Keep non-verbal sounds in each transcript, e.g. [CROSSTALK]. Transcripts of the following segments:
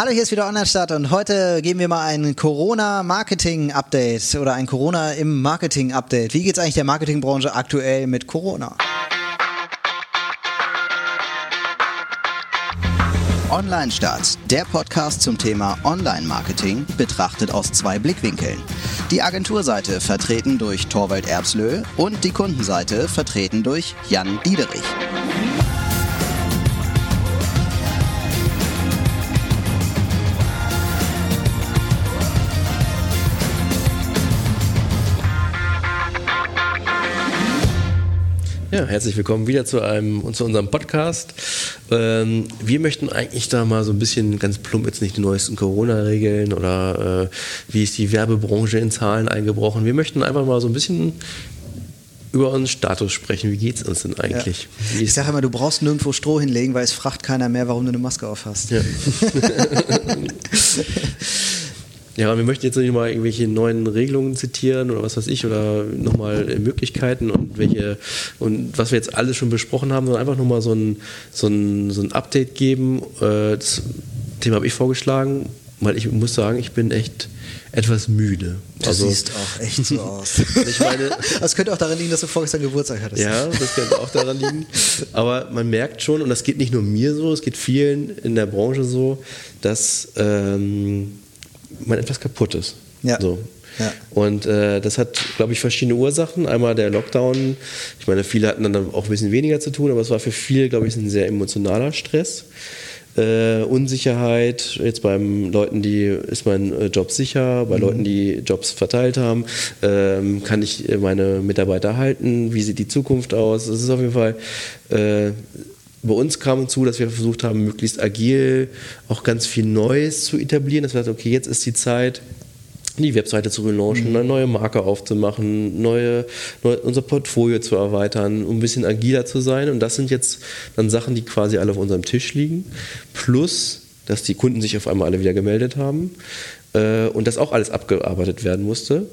Hallo, hier ist wieder Online-Stadt und heute geben wir mal ein Corona-Marketing-Update oder ein Corona im Marketing-Update. Wie geht es eigentlich der Marketingbranche aktuell mit Corona? Online-Start, der Podcast zum Thema Online-Marketing, betrachtet aus zwei Blickwinkeln. Die Agenturseite vertreten durch Torwald Erbslö und die Kundenseite vertreten durch Jan Diederich. Ja, herzlich willkommen wieder zu einem zu unserem Podcast. Ähm, wir möchten eigentlich da mal so ein bisschen ganz plump jetzt nicht die neuesten Corona-Regeln oder äh, wie ist die Werbebranche in Zahlen eingebrochen. Wir möchten einfach mal so ein bisschen über unseren Status sprechen. Wie geht es uns denn eigentlich? Ja. Ich sage immer, du brauchst nirgendwo Stroh hinlegen, weil es fragt keiner mehr, warum du eine Maske auf hast. Ja. [LAUGHS] [LAUGHS] Ja, wir möchten jetzt nicht mal irgendwelche neuen Regelungen zitieren oder was weiß ich oder nochmal Möglichkeiten und welche und was wir jetzt alles schon besprochen haben, sondern einfach nochmal so ein, so, ein, so ein Update geben. Äh, das Thema habe ich vorgeschlagen, weil ich muss sagen, ich bin echt etwas müde. Du also, siehst auch echt so [LAUGHS] aus. ich meine, das könnte auch daran liegen, dass du vorgestern Geburtstag hattest. Ja, das könnte auch daran liegen. Aber man merkt schon, und das geht nicht nur mir so, es geht vielen in der Branche so, dass ähm, man etwas kaputt ist. Ja. So. Ja. Und äh, das hat, glaube ich, verschiedene Ursachen. Einmal der Lockdown. Ich meine, viele hatten dann auch ein bisschen weniger zu tun, aber es war für viele, glaube ich, ein sehr emotionaler Stress. Äh, Unsicherheit, jetzt beim Leuten, die ist mein äh, Job sicher, bei mhm. Leuten, die Jobs verteilt haben, ähm, kann ich meine Mitarbeiter halten, wie sieht die Zukunft aus? Das ist auf jeden Fall äh, bei uns kam hinzu, dass wir versucht haben, möglichst agil auch ganz viel Neues zu etablieren. Das heißt, okay, jetzt ist die Zeit, die Webseite zu relaunchen, mhm. eine neue Marke aufzumachen, neue, neue, unser Portfolio zu erweitern, um ein bisschen agiler zu sein. Und das sind jetzt dann Sachen, die quasi alle auf unserem Tisch liegen. Plus, dass die Kunden sich auf einmal alle wieder gemeldet haben äh, und das auch alles abgearbeitet werden musste.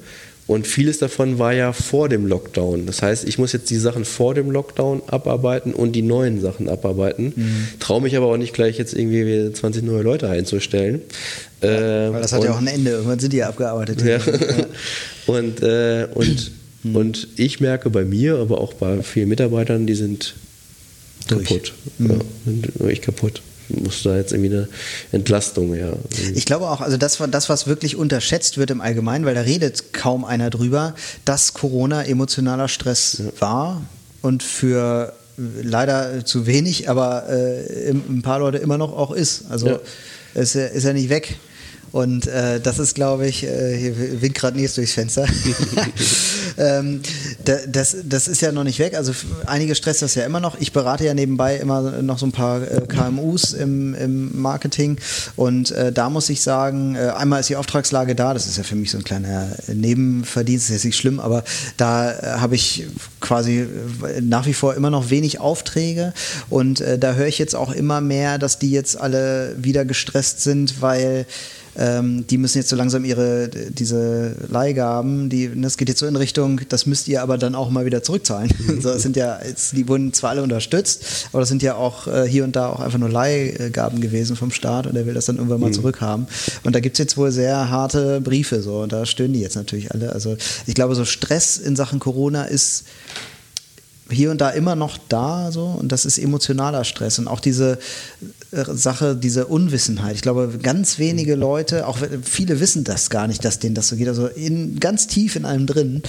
Und vieles davon war ja vor dem Lockdown. Das heißt, ich muss jetzt die Sachen vor dem Lockdown abarbeiten und die neuen Sachen abarbeiten. Mhm. Traue mich aber auch nicht gleich jetzt irgendwie 20 neue Leute einzustellen. Ja, äh, weil das hat und, ja auch ein Ende. Irgendwann sind die abgearbeitet. Ja. [LAUGHS] [LAUGHS] und, äh, und, mhm. und ich merke bei mir, aber auch bei vielen Mitarbeitern, die sind Durch. kaputt. Mhm. Ja, sind wirklich kaputt muss da jetzt irgendwie eine Entlastung her. Ich glaube auch, also das, das, was wirklich unterschätzt wird im Allgemeinen, weil da redet kaum einer drüber, dass Corona emotionaler Stress ja. war und für leider zu wenig, aber äh, ein paar Leute immer noch auch ist. Also ja. ist, ist ja nicht weg. Und äh, das ist, glaube ich, äh, hier winkt gerade Nils durchs Fenster. [LAUGHS] ähm, das, das ist ja noch nicht weg. Also einige stresst das ja immer noch. Ich berate ja nebenbei immer noch so ein paar äh, KMUs im, im Marketing. Und äh, da muss ich sagen, äh, einmal ist die Auftragslage da. Das ist ja für mich so ein kleiner Nebenverdienst. Das ist nicht schlimm, aber da äh, habe ich quasi nach wie vor immer noch wenig Aufträge. Und da höre ich jetzt auch immer mehr, dass die jetzt alle wieder gestresst sind, weil ähm, die müssen jetzt so langsam ihre, diese Leihgaben, die, das ne, geht jetzt so in Richtung, das müsst ihr aber dann auch mal wieder zurückzahlen. Mhm. [LAUGHS] so, das sind ja, die wurden zwar alle unterstützt, aber das sind ja auch äh, hier und da auch einfach nur Leihgaben gewesen vom Staat und er will das dann irgendwann mal mhm. zurückhaben. Und da gibt es jetzt wohl sehr harte Briefe so und da stören die jetzt natürlich alle. Also ich glaube, so Stress in Sachen Corona ist hier und da immer noch da so und das ist emotionaler Stress und auch diese äh, Sache, diese Unwissenheit. Ich glaube, ganz wenige Leute, auch viele wissen das gar nicht, dass denen das so geht. Also in, ganz tief in einem drin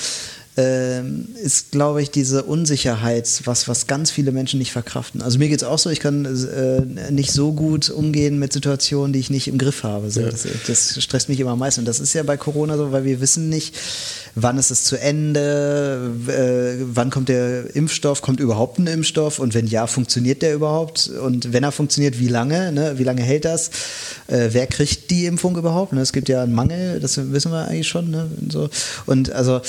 äh, ist, glaube ich, diese Unsicherheit, was, was ganz viele Menschen nicht verkraften. Also mir geht es auch so, ich kann äh, nicht so gut umgehen mit Situationen, die ich nicht im Griff habe. So, ja. das, das, stresst mich immer am meisten. Und das ist ja bei Corona so, weil wir wissen nicht, wann ist es zu Ende, äh, wann kommt der Impfstoff, kommt überhaupt ein Impfstoff und wenn ja, funktioniert der überhaupt? Und wenn er funktioniert, wie lange? Ne? Wie lange hält das? Äh, wer kriegt die Impfung überhaupt? Ne? Es gibt ja einen Mangel, das wissen wir eigentlich schon. Ne? So. Und also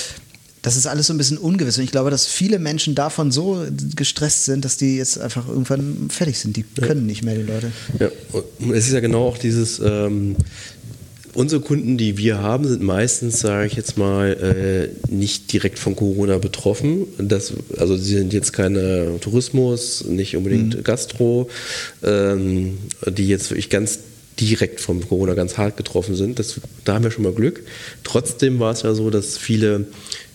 das ist alles so ein bisschen ungewiss. Und ich glaube, dass viele Menschen davon so gestresst sind, dass die jetzt einfach irgendwann fertig sind. Die können ja. nicht mehr, die Leute. Ja, und es ist ja genau auch dieses, ähm, unsere Kunden, die wir haben, sind meistens, sage ich jetzt mal, äh, nicht direkt von Corona betroffen. Das, also sie sind jetzt keine Tourismus, nicht unbedingt mhm. Gastro, ähm, die jetzt wirklich ganz direkt vom Corona ganz hart getroffen sind. Das, da haben wir schon mal Glück. Trotzdem war es ja so, dass viele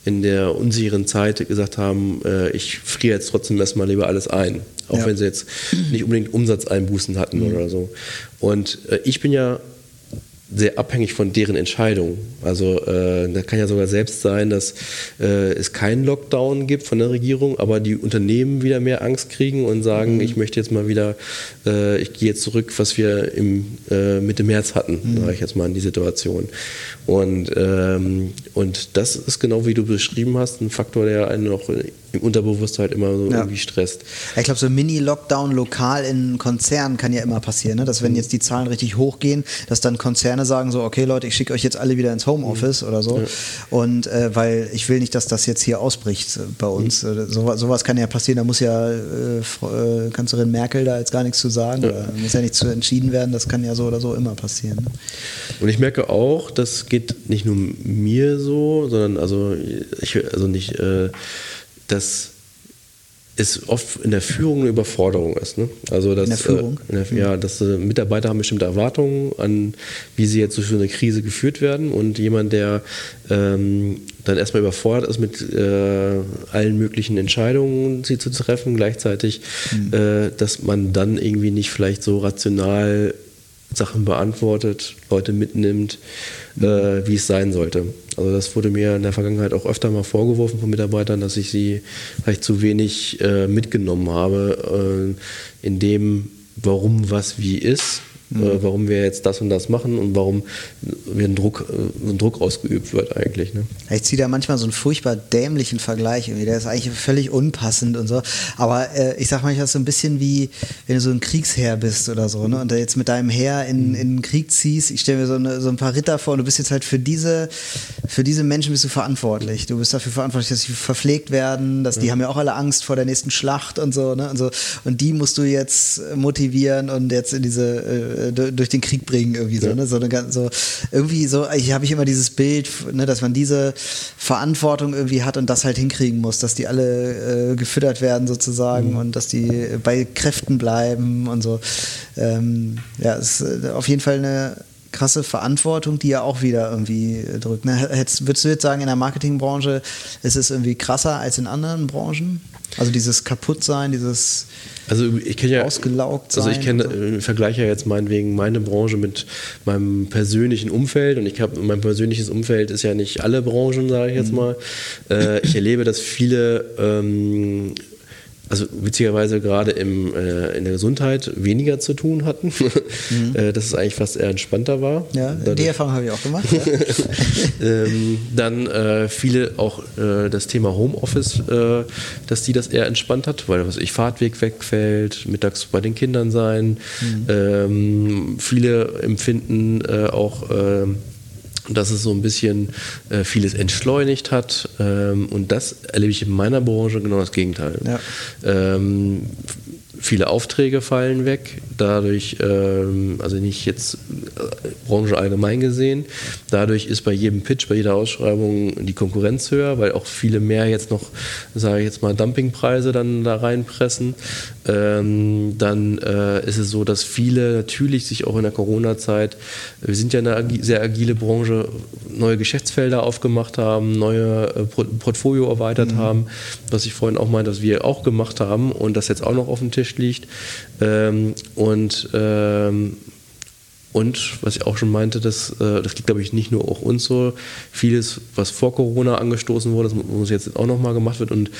in der unsicheren Zeit gesagt haben, äh, ich friere jetzt trotzdem erstmal lieber alles ein. Auch ja. wenn sie jetzt nicht unbedingt Umsatzeinbußen hatten mhm. oder so. Und äh, ich bin ja sehr abhängig von deren Entscheidung. Also äh, da kann ja sogar selbst sein, dass äh, es keinen Lockdown gibt von der Regierung, aber die Unternehmen wieder mehr Angst kriegen und sagen, mhm. ich möchte jetzt mal wieder, äh, ich gehe jetzt zurück, was wir im äh, Mitte März hatten, mhm. sage ich jetzt mal in die Situation. Und, ähm, und das ist genau wie du beschrieben hast, ein Faktor, der einen noch im Unterbewusstsein immer so ja. irgendwie stresst. Ich glaube, so ein Mini-Lockdown lokal in Konzernen kann ja immer passieren, ne? dass wenn mhm. jetzt die Zahlen richtig hochgehen, dass dann Konzerne sagen so, okay Leute, ich schicke euch jetzt alle wieder ins Homeoffice mhm. oder so. Ja. Und äh, weil ich will nicht, dass das jetzt hier ausbricht bei uns. Mhm. Äh, so, sowas kann ja passieren, da muss ja äh, äh, Kanzlerin Merkel da jetzt gar nichts zu sagen. Ja. muss ja nicht zu entschieden werden, das kann ja so oder so immer passieren. Ne? Und ich merke auch, das geht nicht nur mir so, sondern also ich also nicht äh, dass es oft in der Führung eine Überforderung ist. Ne? Also dass, in der Führung? Äh, in der, ja, dass äh, Mitarbeiter haben bestimmte Erwartungen an, wie sie jetzt durch so eine Krise geführt werden und jemand, der ähm, dann erstmal überfordert ist mit äh, allen möglichen Entscheidungen, sie zu treffen, gleichzeitig, mhm. äh, dass man dann irgendwie nicht vielleicht so rational Sachen beantwortet, Leute mitnimmt, mhm. äh, wie es sein sollte. Also das wurde mir in der Vergangenheit auch öfter mal vorgeworfen von Mitarbeitern, dass ich sie vielleicht zu wenig äh, mitgenommen habe äh, in dem, warum was wie ist mhm. äh, warum wir jetzt das und das machen und warum wir ein Druck, äh, ein Druck ausgeübt wird eigentlich. Ne? Ich ziehe da manchmal so einen furchtbar dämlichen Vergleich, irgendwie. der ist eigentlich völlig unpassend und so. Aber äh, ich sag manchmal so ein bisschen wie, wenn du so ein Kriegsherr bist oder so, ne? und da jetzt mit deinem Heer in, mhm. in den Krieg ziehst. Ich stelle mir so, eine, so ein paar Ritter vor und du bist jetzt halt für diese, für diese Menschen bist du verantwortlich. Du bist dafür verantwortlich, dass sie verpflegt werden, dass die haben ja auch alle Angst vor der nächsten Schlacht und so, ne? Und so. Und die musst du jetzt motivieren und jetzt in diese äh, äh, durch den Krieg bringen irgendwie so, ja. ne? so, eine, so irgendwie so, ich habe ich immer dieses Bild, ne, dass man diese Verantwortung irgendwie hat und das halt hinkriegen muss, dass die alle äh, gefüttert werden sozusagen mhm. und dass die bei Kräften bleiben und so. Ähm, ja, ist äh, auf jeden Fall eine krasse Verantwortung, die ja auch wieder irgendwie drückt. Ne? Hättest, würdest du jetzt sagen, in der Marketingbranche ist es irgendwie krasser als in anderen Branchen? Also dieses Kaputtsein, dieses also ich kenne ja ausgelaugt sein. Also ich kenne, so. Äh, vergleiche ja jetzt meinetwegen meine Branche mit meinem persönlichen Umfeld und ich habe mein persönliches Umfeld ist ja nicht alle Branchen, sage ich jetzt mhm. mal. Äh, ich erlebe, dass viele ähm, also witzigerweise gerade im, äh, in der Gesundheit weniger zu tun hatten, [LAUGHS] mhm. äh, dass es eigentlich fast eher entspannter war. Ja, Dadurch, die Erfahrung habe ich auch gemacht. Ja. [LAUGHS] ähm, dann äh, viele auch äh, das Thema Homeoffice, äh, dass die das eher entspannt hat, weil was ich Fahrtweg wegfällt, mittags bei den Kindern sein. Mhm. Ähm, viele empfinden äh, auch ähm, dass es so ein bisschen äh, vieles entschleunigt hat. Ähm, und das erlebe ich in meiner Branche genau das Gegenteil. Ja. Ähm, viele Aufträge fallen weg, dadurch, ähm, also nicht jetzt äh, Branche allgemein gesehen, dadurch ist bei jedem Pitch, bei jeder Ausschreibung die Konkurrenz höher, weil auch viele mehr jetzt noch, sage ich jetzt mal, Dumpingpreise dann da reinpressen. Ähm, dann äh, ist es so, dass viele natürlich sich auch in der Corona-Zeit, wir sind ja eine sehr agile Branche, neue Geschäftsfelder aufgemacht haben, neue äh, Portfolio erweitert mhm. haben, was ich vorhin auch meinte, dass wir auch gemacht haben und das jetzt auch noch auf dem Tisch liegt. Ähm, und ähm, und was ich auch schon meinte, das, äh, das liegt, glaube ich, nicht nur auch uns so. Vieles, was vor Corona angestoßen wurde, das muss jetzt auch nochmal gemacht wird. Und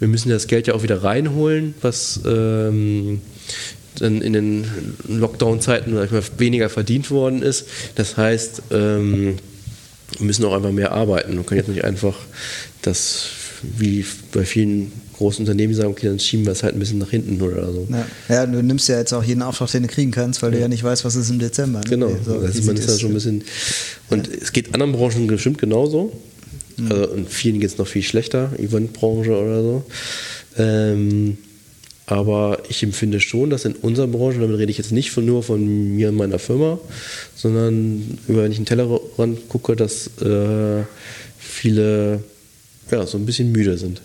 wir müssen das Geld ja auch wieder reinholen, was ähm, dann in den Lockdown-Zeiten weniger verdient worden ist. Das heißt, ähm, wir müssen auch einfach mehr arbeiten. Wir können jetzt nicht einfach das, wie bei vielen großen Unternehmen sagen, okay, dann schieben wir es halt ein bisschen nach hinten oder so. Ja, ja du nimmst ja jetzt auch jeden Auftrag, den du kriegen kannst, weil ja. du ja nicht weißt, was ist im Dezember. Ne? Genau, so, also man ist da schon ein bisschen. Und ja. es geht anderen Branchen bestimmt genauso. Mhm. Also in vielen geht es noch viel schlechter, Eventbranche oder so. Ähm, aber ich empfinde schon, dass in unserer Branche, damit rede ich jetzt nicht von, nur von mir und meiner Firma, sondern über wenn ich einen Tellerrand gucke, dass äh, viele ja, so ein bisschen müde sind.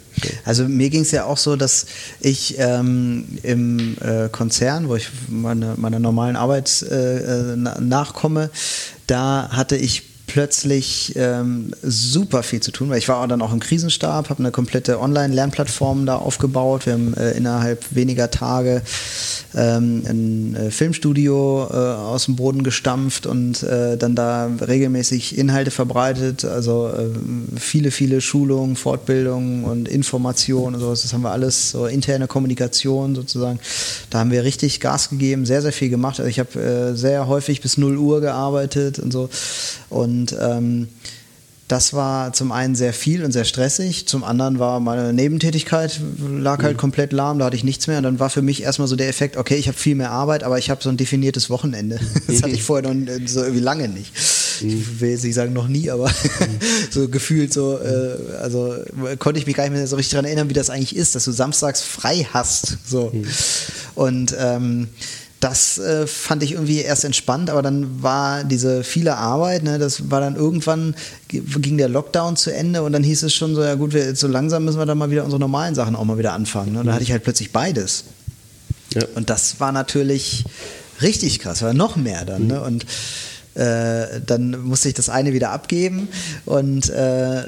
Also mir ging es ja auch so, dass ich ähm, im äh, Konzern, wo ich meine, meiner normalen Arbeit äh, äh nachkomme, da hatte ich plötzlich ähm, super viel zu tun, weil ich war dann auch im Krisenstab, habe eine komplette Online-Lernplattform da aufgebaut. Wir haben äh, innerhalb weniger Tage ähm, ein äh, Filmstudio äh, aus dem Boden gestampft und äh, dann da regelmäßig Inhalte verbreitet. Also äh, viele, viele Schulungen, Fortbildungen und Informationen und sowas. Das haben wir alles, so interne Kommunikation sozusagen. Da haben wir richtig Gas gegeben, sehr, sehr viel gemacht. Also ich habe äh, sehr häufig bis 0 Uhr gearbeitet und so. Und ähm, das war zum einen sehr viel und sehr stressig, zum anderen war meine Nebentätigkeit lag halt mhm. komplett lahm, da hatte ich nichts mehr und dann war für mich erstmal so der Effekt, okay, ich habe viel mehr Arbeit, aber ich habe so ein definiertes Wochenende. [LAUGHS] Das hatte ich vorher noch so irgendwie lange nicht. Ich mhm. will jetzt nicht sagen noch nie, aber [LAUGHS] so gefühlt so, äh, also konnte ich mich gar nicht mehr so richtig daran erinnern, wie das eigentlich ist, dass du samstags frei hast. So. Mhm. Und ähm, das äh, fand ich irgendwie erst entspannt, aber dann war diese viele Arbeit, ne, das war dann irgendwann, ging der Lockdown zu Ende und dann hieß es schon so, ja gut, wir, so langsam müssen wir dann mal wieder unsere normalen Sachen auch mal wieder anfangen. Ne? Und dann hatte ich halt plötzlich beides. Ja. Und das war natürlich richtig krass, war noch mehr dann. Mhm. Ne? Und äh, dann musste ich das eine wieder abgeben und äh,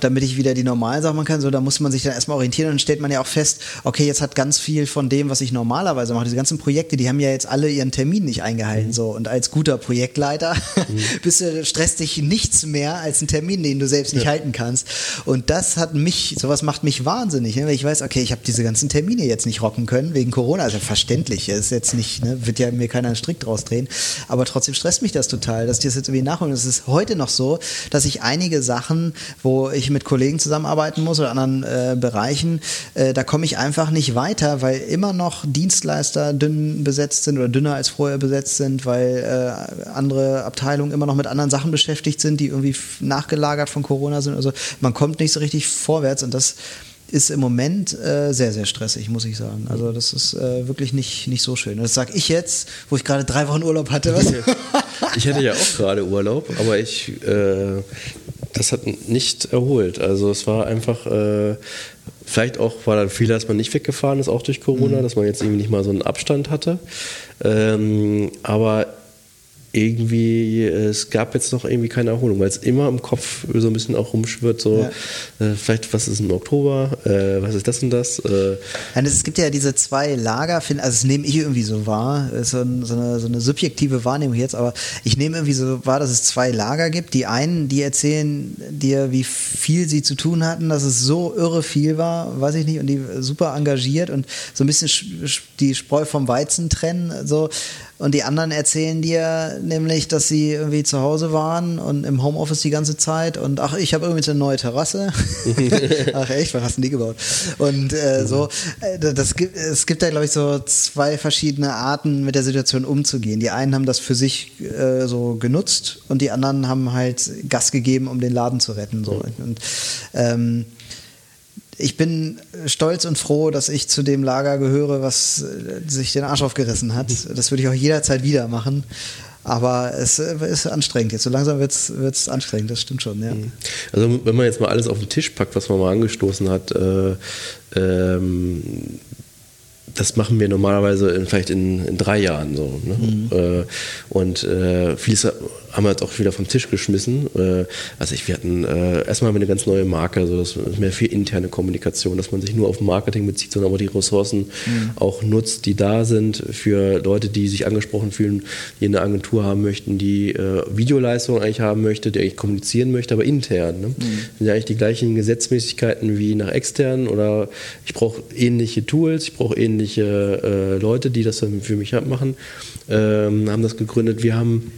damit ich wieder die normalen Sachen machen kann, so, da muss man sich dann erstmal orientieren und dann stellt man ja auch fest, okay, jetzt hat ganz viel von dem, was ich normalerweise mache, diese ganzen Projekte, die haben ja jetzt alle ihren Termin nicht eingehalten, mhm. so. Und als guter Projektleiter [LAUGHS] mhm. bist du, stresst dich nichts mehr als ein Termin, den du selbst nicht ja. halten kannst. Und das hat mich, sowas macht mich wahnsinnig, ne? weil ich weiß, okay, ich habe diese ganzen Termine jetzt nicht rocken können, wegen Corona, also verständlich, ist jetzt nicht, ne? wird ja mir keiner einen Strick draus drehen, aber trotzdem stresst mich das total, dass die das jetzt irgendwie nachholen. Es ist heute noch so, dass ich einige Sachen, wo ich mit Kollegen zusammenarbeiten muss oder anderen äh, Bereichen, äh, da komme ich einfach nicht weiter, weil immer noch Dienstleister dünn besetzt sind oder dünner als vorher besetzt sind, weil äh, andere Abteilungen immer noch mit anderen Sachen beschäftigt sind, die irgendwie nachgelagert von Corona sind. Also man kommt nicht so richtig vorwärts und das ist im Moment äh, sehr, sehr stressig, muss ich sagen. Also das ist äh, wirklich nicht, nicht so schön. Das sage ich jetzt, wo ich gerade drei Wochen Urlaub hatte. Was? Ich hatte ja auch gerade Urlaub, aber ich äh, das hat nicht erholt. Also es war einfach, äh, vielleicht auch war dann viel, dass man nicht weggefahren ist, auch durch Corona, mhm. dass man jetzt irgendwie nicht mal so einen Abstand hatte. Ähm, aber irgendwie, es gab jetzt noch irgendwie keine Erholung, weil es immer im Kopf so ein bisschen auch rumschwirrt, so ja. äh, vielleicht, was ist im Oktober, äh, was ist das und das? Äh. Ja, es gibt ja diese zwei Lager, also das nehme ich irgendwie so wahr, ist so, so, eine, so eine subjektive Wahrnehmung jetzt, aber ich nehme irgendwie so wahr, dass es zwei Lager gibt. Die einen, die erzählen dir, wie viel sie zu tun hatten, dass es so irre viel war, weiß ich nicht, und die super engagiert und so ein bisschen die Spreu vom Weizen trennen, so und die anderen erzählen dir nämlich, dass sie irgendwie zu Hause waren und im Homeoffice die ganze Zeit und ach, ich habe irgendwie eine neue Terrasse. [LAUGHS] ach echt, was hast du die gebaut? Und äh, so, äh, das gibt, es gibt da, glaube ich, so zwei verschiedene Arten, mit der Situation umzugehen. Die einen haben das für sich äh, so genutzt und die anderen haben halt Gas gegeben, um den Laden zu retten. So. Und ähm, ich bin stolz und froh, dass ich zu dem Lager gehöre, was äh, sich den Arsch aufgerissen hat. [LAUGHS] Das würde ich auch jederzeit wieder machen. Aber es äh, ist anstrengend jetzt. So langsam wird es anstrengend, das stimmt schon, ja. Mhm. Also wenn man jetzt mal alles auf den Tisch packt, was man mal angestoßen hat, äh, ähm, das machen wir normalerweise in, vielleicht in, in, drei Jahren so. Ne? Mhm. Äh, und äh, vieles haben wir jetzt auch wieder vom Tisch geschmissen. Äh, also ich, wir hatten äh, erstmal eine ganz neue Marke, also das ist mehr viel interne Kommunikation, dass man sich nur auf Marketing bezieht, sondern aber die Ressourcen mhm. auch nutzt, die da sind für Leute, die sich angesprochen fühlen, die eine Agentur haben möchten, die äh, Videoleistungen eigentlich haben möchte, die eigentlich kommunizieren möchte, aber intern. Ne? Mhm. Sind ja eigentlich die gleichen Gesetzmäßigkeiten wie nach extern oder ich brauche ähnliche Tools, ich brauche ähnliche äh, Leute, die das dann für mich machen, ähm, haben das gegründet. Wir haben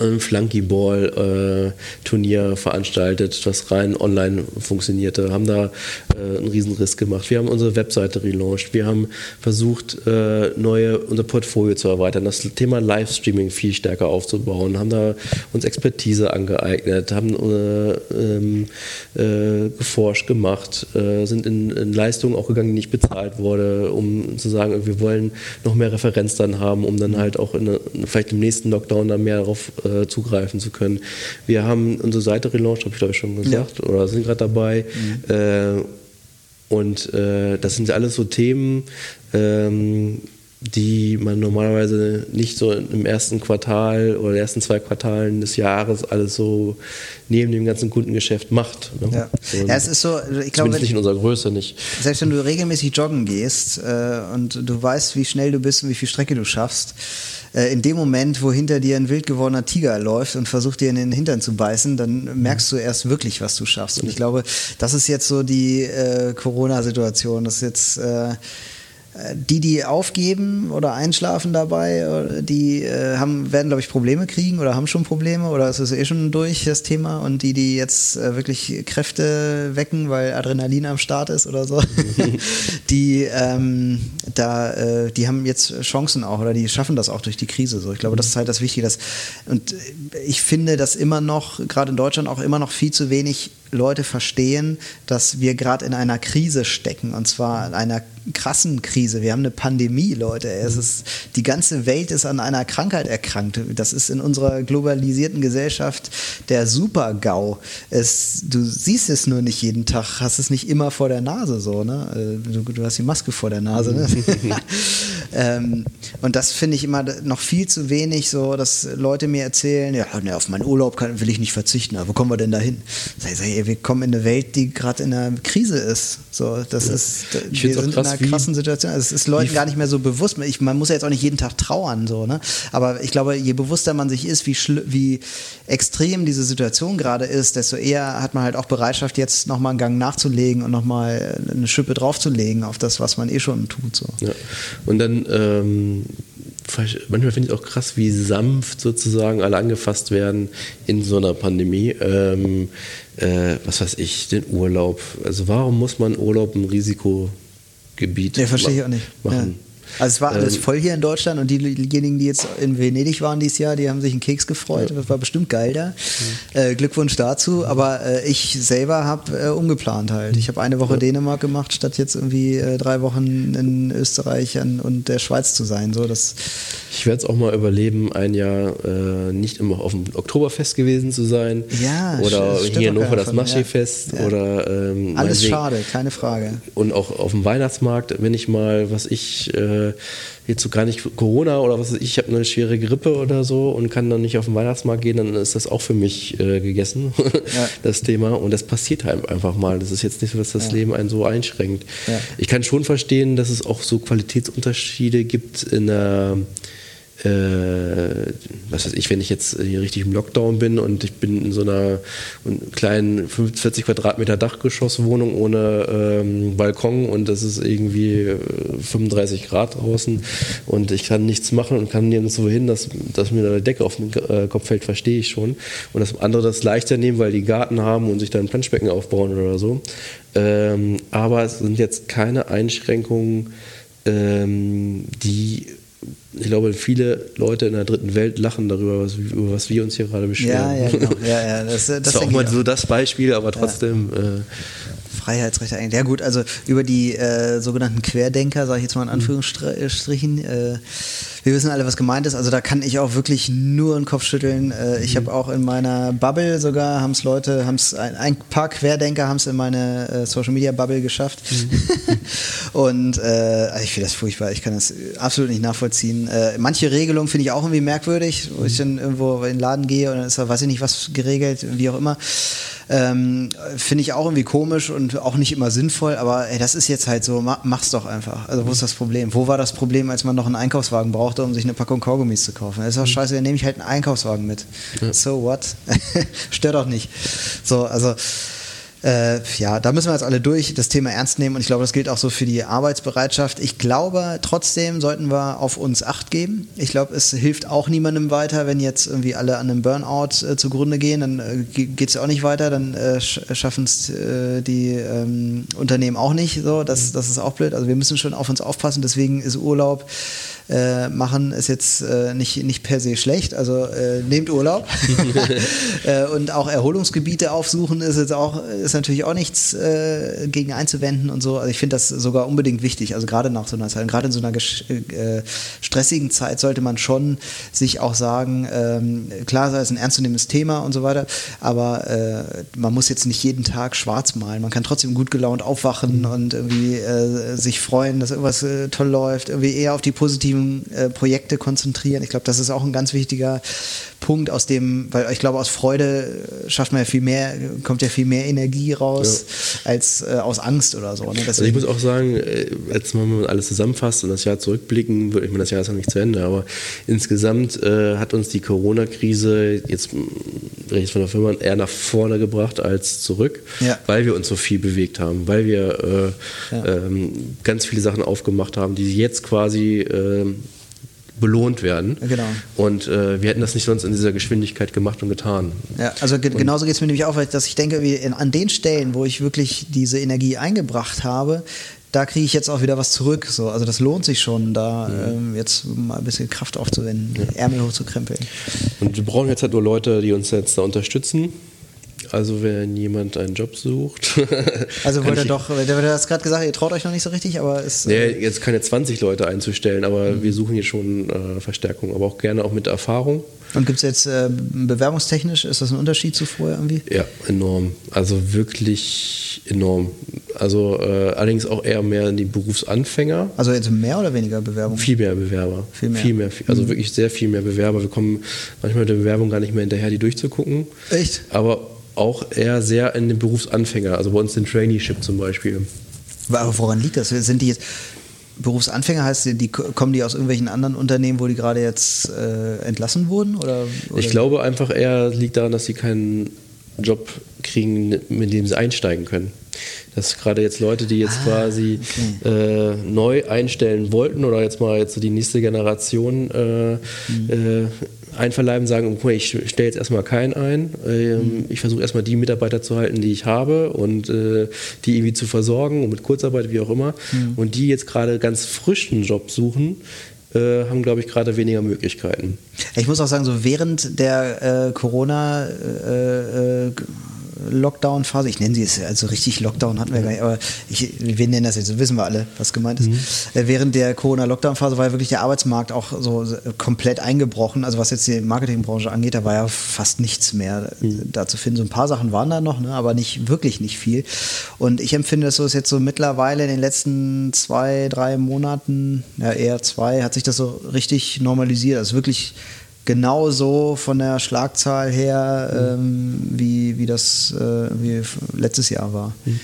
ein Flunkyball-Turnier veranstaltet, das rein online funktionierte, haben da äh, einen Riesenriss gemacht. Wir haben unsere Webseite relauncht, wir haben versucht, äh, neue, unser Portfolio zu erweitern, das Thema Livestreaming viel stärker aufzubauen, haben da uns Expertise angeeignet, haben äh, ähm, äh, geforscht, gemacht, äh, sind in, in, Leistungen auch gegangen, die nicht bezahlt wurde, um zu sagen, wir wollen noch mehr Referenz dann haben, um dann halt auch in, vielleicht im nächsten Lockdown dann mehr darauf äh, äh, zugreifen zu können. Wir haben unsere Seite relaunched, habe ich glaube ich schon gesagt, ja. oder sind gerade dabei. Mhm. Äh, und äh, das sind alles so Themen, ähm, die man normalerweise nicht so im ersten Quartal oder ersten zwei Quartalen des Jahres alles so neben dem ganzen Kundengeschäft macht. Ne? Ja. So ja. es ist so, ich glaube, nicht in unserer Größe nicht. Selbst wenn du regelmäßig joggen gehst äh, und du weißt, wie schnell du bist und wie viel Strecke du schaffst, äh, in dem Moment, wo hinter dir ein wild gewordener Tiger läuft und versucht dir in den Hintern zu beißen, dann merkst du erst wirklich, was du schaffst. Und ich glaube, das ist jetzt so die äh, Corona-Situation. Das ist jetzt äh, die, die aufgeben oder einschlafen dabei, die äh, haben, werden, glaube ich, Probleme kriegen oder haben schon Probleme oder ist es eh schon durch, das Thema. Und die, die jetzt äh, wirklich Kräfte wecken, weil Adrenalin am Start ist oder so, [LAUGHS] die, ähm, da, äh, die haben jetzt Chancen auch oder die schaffen das auch durch die Krise. So. Ich glaube, das ist halt das Wichtige. Dass, und ich finde, dass immer noch, gerade in Deutschland, auch immer noch viel zu wenig Leute verstehen, dass wir gerade in einer Krise stecken und zwar in einer krassen Krise. Wir haben eine Pandemie, Leute. Es ist, die ganze Welt ist an einer Krankheit erkrankt. Das ist in unserer globalisierten Gesellschaft der Super-GAU. du siehst es nur nicht jeden Tag, hast es nicht immer vor der Nase so. Ne? Äh, du, du hast die Maske vor der Nase. Ne? [LAUGHS] ähm, und das finde ich immer noch viel zu wenig, so dass Leute mir erzählen, ja, ne, auf meinen Urlaub kann, will ich nicht verzichten. Aber wo kommen wir denn da hin? Sag ich, ey, wir kommen in eine Welt, die gerade in einer Krise ist. So, das ja. ist, ich wir sind krass, in einer krassen Situation. Also es ist Leuten gar nicht mehr so bewusst. Ich, man muss ja jetzt auch nicht jeden Tag trauern, so, ne? Aber ich glaube, je bewusster man sich ist, wie, wie extrem diese Situation gerade ist, desto eher hat man halt auch Bereitschaft, jetzt nochmal einen Gang nachzulegen und nochmal eine Schippe draufzulegen auf das, was man eh schon tut. So. Ja. Und dann ähm manchmal finde ich auch krass, wie sanft sozusagen alle angefasst werden in so einer Pandemie. Ähm, äh, was weiß ich, den Urlaub. Also warum muss man Urlaub im Risikogebiet ja, verstehe ich auch nicht. machen? Also es war alles ähm, voll hier in Deutschland und diejenigen, die jetzt in Venedig waren dieses Jahr, die haben sich einen Keks gefreut. Ja. Das war bestimmt geil da. Mhm. Äh, Glückwunsch dazu. Aber äh, ich selber habe äh, umgeplant halt. Ich habe eine Woche ja. Dänemark gemacht, statt jetzt irgendwie äh, drei Wochen in Österreich und der Schweiz zu sein. So, das ich werde es auch mal überleben, ein Jahr äh, nicht immer auf dem Oktoberfest gewesen zu sein. Ja, Oder hier in Hannover das Maschefest. Ja. Oder, ähm, Alles schade, keine Frage. Und auch auf dem Weihnachtsmarkt, wenn ich mal, was ich äh, jetzt so gar nicht Corona oder was weiß ich, ich habe eine schwere Grippe oder so und kann dann nicht auf den Weihnachtsmarkt gehen, dann ist das auch für mich äh, gegessen, [LAUGHS] ja. das Thema. Und das passiert halt einfach mal. Das ist jetzt nicht so, dass das ja. Leben einen so einschränkt. Ja. Ich kann schon verstehen, dass es auch so Qualitätsunterschiede gibt in der äh, was weiß ich, wenn ich jetzt hier richtig im Lockdown bin und ich bin in so einer kleinen 40 Quadratmeter Dachgeschosswohnung ohne ähm, Balkon und es ist irgendwie 35 äh, Grad draußen und ich kann nichts machen und kann nirgendwo hin, dass, dass mir eine Decke auf den äh, Kopf fällt, verstehe ich schon. Und das andere das leichter nehmen, weil die Garten haben und sich da ein Planschbecken aufbauen oder so. Ähm, aber es sind jetzt keine Einschränkungen, ähm, die ich glaube, viele Leute in der dritten Welt lachen darüber, was, über was wir uns hier gerade beschweren. Ja, ja, genau. Ja, ja, das, das, [LAUGHS] das ist auch mal so das Beispiel, aber trotzdem. Ja. Äh, Freiheitsrechte eigentlich. Ja gut, also über die äh, sogenannten Querdenker, sage ich jetzt mal in Anführungsstrichen, äh, wir wissen alle, was gemeint ist. Also da kann ich auch wirklich nur den Kopf schütteln. Äh, ich mhm. habe auch in meiner Bubble sogar, haben es Leute, haben es ein, ein, paar Querdenker haben es in meine äh, Social Media Bubble geschafft. Mhm. [LAUGHS] Und äh, ich finde das furchtbar. Ich kann das absolut nicht nachvollziehen. Äh, manche Regelungen finde ich auch irgendwie merkwürdig, wo ich dann irgendwo in den Laden gehe und dann ist da weiß ich nicht was geregelt, wie auch immer. Ähm, Finde ich auch irgendwie komisch und auch nicht immer sinnvoll, aber ey, das ist jetzt halt so, mach's doch einfach. Also wo ist das Problem? Wo war das Problem, als man noch einen Einkaufswagen brauchte, um sich eine Packung Kaugummis zu kaufen? Das ist doch mhm. scheiße, dann nehme ich halt einen Einkaufswagen mit. So what? [LAUGHS] Stört doch nicht. So, also äh, ja, da müssen wir jetzt alle durch, das Thema ernst nehmen und ich glaube, das gilt auch so für die Arbeitsbereitschaft. Ich glaube, trotzdem sollten wir auf uns Acht geben. Ich glaube, es hilft auch niemandem weiter, wenn jetzt irgendwie alle an einem Burnout äh, zugrunde gehen, dann äh, geht es auch nicht weiter, dann äh, schaffen es äh, die ähm, Unternehmen auch nicht. So, das, das ist auch blöd. Also wir müssen schon auf uns aufpassen, deswegen ist Urlaub äh, machen, ist jetzt äh, nicht, nicht per se schlecht. Also äh, nehmt Urlaub [LAUGHS] äh, und auch Erholungsgebiete aufsuchen ist jetzt auch ist natürlich auch nichts äh, gegen einzuwenden und so. Also ich finde das sogar unbedingt wichtig. Also gerade nach so einer Zeit, gerade in so einer äh, stressigen Zeit sollte man schon sich auch sagen, ähm, klar, sei es ein ernstzunehmendes Thema und so weiter, aber man muss jetzt nicht jeden Tag schwarz malen. Man kann trotzdem gut gelaunt aufwachen und irgendwie sich freuen, dass irgendwas toll läuft, irgendwie eher auf die positiven Projekte konzentrieren. Ich glaube, das ist auch ein ganz wichtiger Punkt, aus dem, weil ich glaube, aus Freude schafft man ja viel mehr, kommt ja viel mehr Energie raus ja. als äh, aus Angst oder so. Ne? Also ich muss auch sagen, äh, jetzt mal, wenn man alles zusammenfasst und das Jahr zurückblicken, ich meine, das Jahr ist noch nicht zu Ende, aber insgesamt äh, hat uns die Corona-Krise jetzt, rechts von der Firma, eher nach vorne gebracht als zurück, ja. weil wir uns so viel bewegt haben, weil wir äh, ja. ähm, ganz viele Sachen aufgemacht haben, die jetzt quasi ähm, belohnt werden. Genau. Und äh, wir hätten das nicht sonst in dieser Geschwindigkeit gemacht und getan. Ja, also ge genauso geht es mir nämlich auch, dass ich denke, in, an den Stellen, wo ich wirklich diese Energie eingebracht habe, da kriege ich jetzt auch wieder was zurück. So. Also das lohnt sich schon, da ja. ähm, jetzt mal ein bisschen Kraft aufzuwenden, ja. Ärmel hochzukrempeln. Und wir brauchen jetzt halt nur Leute, die uns jetzt da unterstützen. Also wenn jemand einen Job sucht. [LAUGHS] also wollte er doch, der hat das gerade gesagt, ihr traut euch noch nicht so richtig, aber es. Nee, äh, jetzt keine 20 Leute einzustellen, aber mhm. wir suchen hier schon äh, Verstärkung, aber auch gerne auch mit Erfahrung. Und gibt es jetzt äh, bewerbungstechnisch, ist das ein Unterschied zu vorher irgendwie? Ja, enorm. Also wirklich enorm. Also äh, allerdings auch eher mehr in die Berufsanfänger. Also jetzt mehr oder weniger Bewerbungen? Viel mehr Bewerber. Viel mehr. Viel mehr also mhm. wirklich sehr viel mehr Bewerber. Wir kommen manchmal mit der Bewerbung gar nicht mehr hinterher, die durchzugucken. Echt? Aber auch eher sehr in den Berufsanfänger, also bei uns den Traineeship zum Beispiel. Aber woran liegt das? Sind die jetzt Berufsanfänger heißt, die kommen die aus irgendwelchen anderen Unternehmen, wo die gerade jetzt äh, entlassen wurden? Oder, oder, Ich glaube einfach eher liegt daran, dass sie keinen Job kriegen, mit dem sie einsteigen können. Dass gerade jetzt Leute, die jetzt ah, quasi okay. äh, neu einstellen wollten oder jetzt mal jetzt so die nächste Generation äh, mhm. Einverleiben, sagen, okay, ich stelle jetzt erstmal keinen ein. Ähm, mhm. Ich versuche erstmal die Mitarbeiter zu halten, die ich habe und äh, die irgendwie zu versorgen und mit Kurzarbeit, wie auch immer. Mhm. Und die jetzt gerade ganz frischen Job suchen, äh, haben, glaube ich, gerade weniger Möglichkeiten. Ich muss auch sagen, so während der äh, Corona äh, äh, Lockdown-Phase, ich nenne sie es, also richtig Lockdown hatten wir gar nicht, aber ich, wir nennen das jetzt, so wissen wir alle, was gemeint ist. Mhm. Äh, während der Corona-Lockdown-Phase war ja wirklich der Arbeitsmarkt auch so komplett eingebrochen. Also was jetzt die Marketingbranche angeht, da war ja fast nichts mehr mhm. da zu finden. So ein paar Sachen waren da noch, ne, aber nicht wirklich nicht viel. Und ich empfinde das so, ist jetzt so mittlerweile in den letzten zwei, drei Monaten, ja eher zwei, hat sich das so richtig normalisiert. Also wirklich genauso von der Schlagzahl her, mhm. ähm, wie, wie das äh, wie letztes Jahr war. Mhm.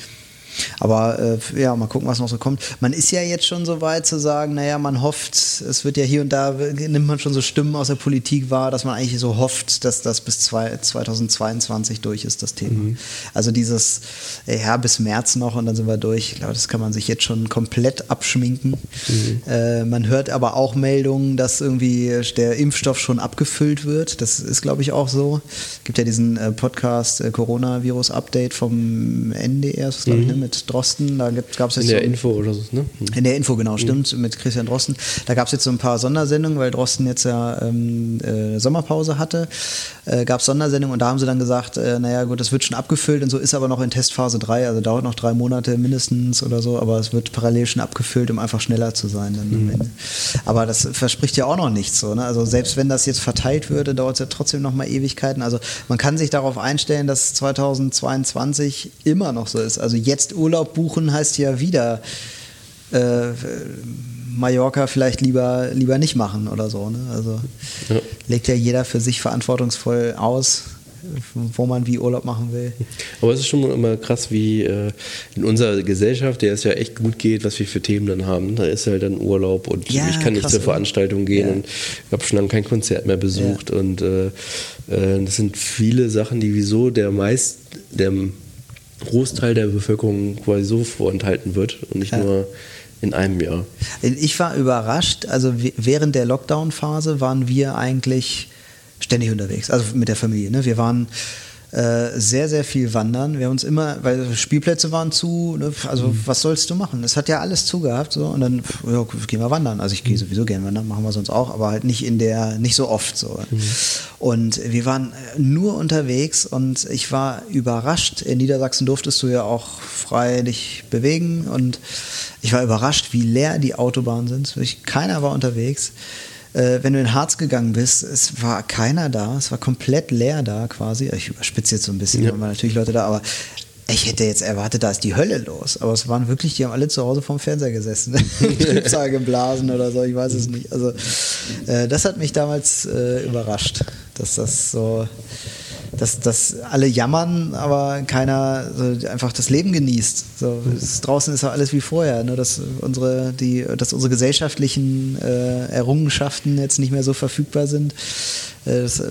Aber äh, ja, mal gucken, was noch so kommt. Man ist ja jetzt schon so weit zu sagen, naja, man hofft, es wird ja hier und da, nimmt man schon so Stimmen aus der Politik wahr, dass man eigentlich so hofft, dass das bis zwei, 2022 durch ist, das Thema. Mhm. Also dieses, ja, bis März noch und dann sind wir durch. Ich glaube, das kann man sich jetzt schon komplett abschminken. Mhm. Äh, man hört aber auch Meldungen, dass irgendwie der Impfstoff schon abgefüllt wird. Das ist, glaube ich, auch so. Es gibt ja diesen äh, Podcast äh, Coronavirus-Update vom NDR, das glaube ich, ne? Mit Drosten. Da gab es jetzt. In der so, Info oder so, ne? In der Info, genau, stimmt, mhm. mit Christian Drosten. Da gab es jetzt so ein paar Sondersendungen, weil Drosten jetzt ja ähm, äh, Sommerpause hatte. Äh, gab es Sondersendungen und da haben sie dann gesagt, äh, naja, gut, das wird schon abgefüllt und so ist aber noch in Testphase 3, also dauert noch drei Monate mindestens oder so, aber es wird parallel schon abgefüllt, um einfach schneller zu sein dann mhm. am Ende. Aber das verspricht ja auch noch nichts so. Ne? Also selbst wenn das jetzt verteilt würde, dauert es ja trotzdem noch mal Ewigkeiten. Also man kann sich darauf einstellen, dass 2022 immer noch so ist. Also jetzt Urlaub buchen heißt ja wieder äh, Mallorca vielleicht lieber, lieber nicht machen oder so. Ne? Also ja. legt ja jeder für sich verantwortungsvoll aus, wo man wie Urlaub machen will. Aber es ist schon immer krass, wie äh, in unserer Gesellschaft, der es ja echt gut geht, was wir für Themen dann haben. Da ist halt dann Urlaub und ja, ich kann nicht zur Veranstaltung gehen ja. und ich habe schon lange kein Konzert mehr besucht und äh, äh, das sind viele Sachen, die wieso der meist, der Großteil der Bevölkerung quasi so vorenthalten wird und nicht ja. nur in einem Jahr. Ich war überrascht, also während der Lockdown-Phase waren wir eigentlich ständig unterwegs, also mit der Familie. Ne? Wir waren Äh, sehr, sehr viel wandern. Wir haben uns immer, weil Spielplätze waren zu, ne? also mhm. was sollst du machen? Es hat ja alles zugehabt so und dann ja, gehen wir wandern. Also ich gehe sowieso gerne wandern, machen wir sonst auch, aber halt nicht in der, nicht so oft so. Mhm. Und wir waren nur unterwegs und ich war überrascht. In Niedersachsen durftest du ja auch frei dich bewegen und ich war überrascht, wie leer die Autobahnen sind. Keiner war unterwegs äh, wenn du in Harz gegangen bist, es war keiner da, es war komplett leer da quasi. Ich überspitze jetzt so ein bisschen, ja. waren natürlich Leute da, aber ich hätte jetzt erwartet, da ist die Hölle los. Aber es waren wirklich, die haben alle zu Hause vorm Fernseher gesessen. [LAUGHS] Trübsal geblasen oder so, ich weiß es nicht. Also, äh, das hat mich damals äh, überrascht, dass das so dass, dass alle jammern, aber keiner so einfach das Leben genießt. So, es, draußen ist ja alles wie vorher, nur dass unsere, die, dass unsere gesellschaftlichen äh, Errungenschaften jetzt nicht mehr so verfügbar sind. Äh, das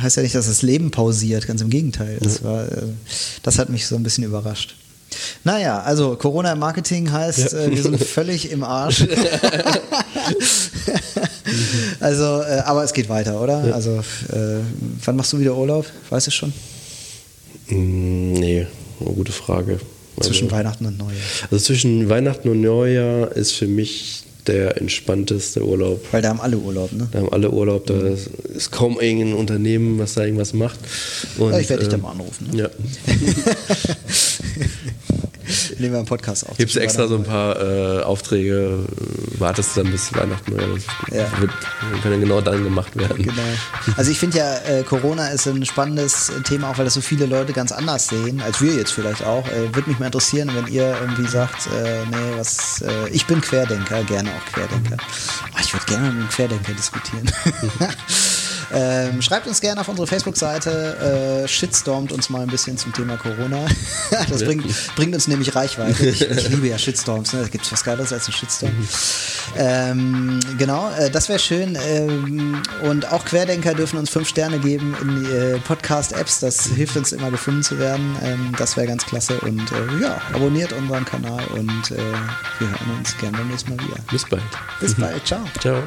heißt ja nicht, dass das Leben pausiert, ganz im Gegenteil. Das, war, äh, das hat mich so ein bisschen überrascht. Naja, also Corona im Marketing heißt, ja. äh, wir sind völlig im Arsch. [LAUGHS] [LAUGHS] [LAUGHS] also, äh, aber es geht weiter, oder? Ja. Also, äh, wann machst du wieder Urlaub? Weißt du schon? Mm, nee, gute Frage. Zwischen also, Weihnachten und Neujahr. Also zwischen Weihnachten und Neujahr ist für mich der entspannteste Urlaub. Weil da haben alle Urlaub, ne? Da haben alle Urlaub, da mhm. ist kaum irgendein Unternehmen, was da irgendwas macht. Und, ja, ich werde dich äh, dann mal anrufen. Ne? Ja. [LAUGHS] [LAUGHS] [LAUGHS] nehmen wir einen Podcast auf. Gibst du extra so ein paar äh, Aufträge, wartest du dann bis Weihnachten oder ja. wird, können genau dann gemacht werden. Genau. Also ich finde ja, äh, Corona ist ein spannendes Thema, auch weil das so viele Leute ganz anders sehen, als wir jetzt vielleicht auch. Äh, Würde mich mal interessieren, wenn ihr irgendwie sagt, äh, nee, was, äh, ich bin Querdenker, gerne auch Querdenker. Oh, ich würde gerne mit einem Querdenker diskutieren. [LAUGHS] Ähm, schreibt uns gerne auf unsere Facebook-Seite, äh, shitstormt uns mal ein bisschen zum Thema Corona. [LAUGHS] das bringt, bringt, uns nämlich Reichweite. Ich, ich liebe ja Shitstorms, ne? da gibt es was Geiles als ein Shitstorm. Ähm, genau, äh, das wäre schön. Ähm, und auch Querdenker dürfen uns fünf Sterne geben in die äh, Podcast-Apps. Das hilft uns immer gefunden zu werden. Ähm, das wäre ganz klasse. Und äh, ja, abonniert unseren Kanal und äh, wir hören uns gerne beim nächsten Mal wieder. Bis bald. Bis bald. Ciao. Ciao.